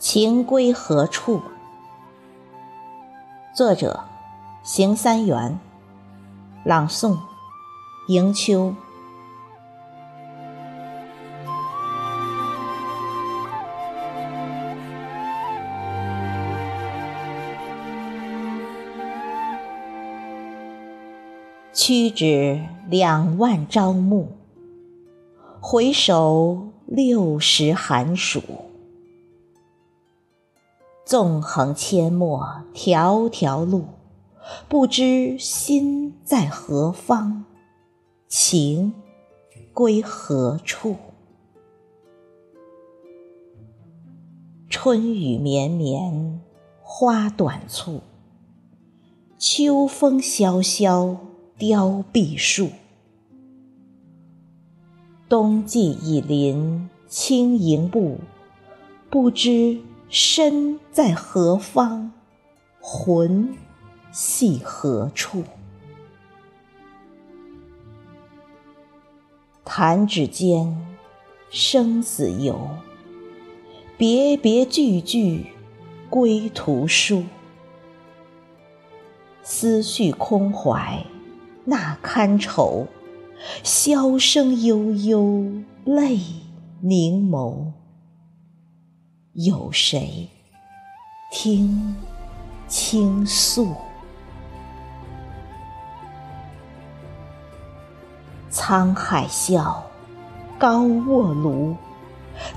情归何处？作者：邢三元，朗诵：迎秋。屈指两万朝暮，回首六十寒暑。纵横阡陌，条条路，不知心在何方，情归何处？春雨绵绵，花短促，秋风萧萧，凋碧树。冬季已临，轻盈步，不知。身在何方，魂系何处？弹指间，生死游，别别句句，归途书。思绪空怀，那堪愁？箫声悠悠，泪凝眸。有谁听倾诉？沧海笑，高卧庐。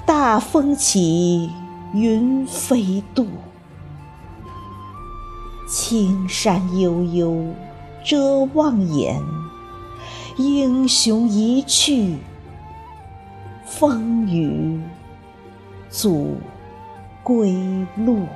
大风起，云飞渡。青山悠悠，遮望眼。英雄一去，风雨阻。归路。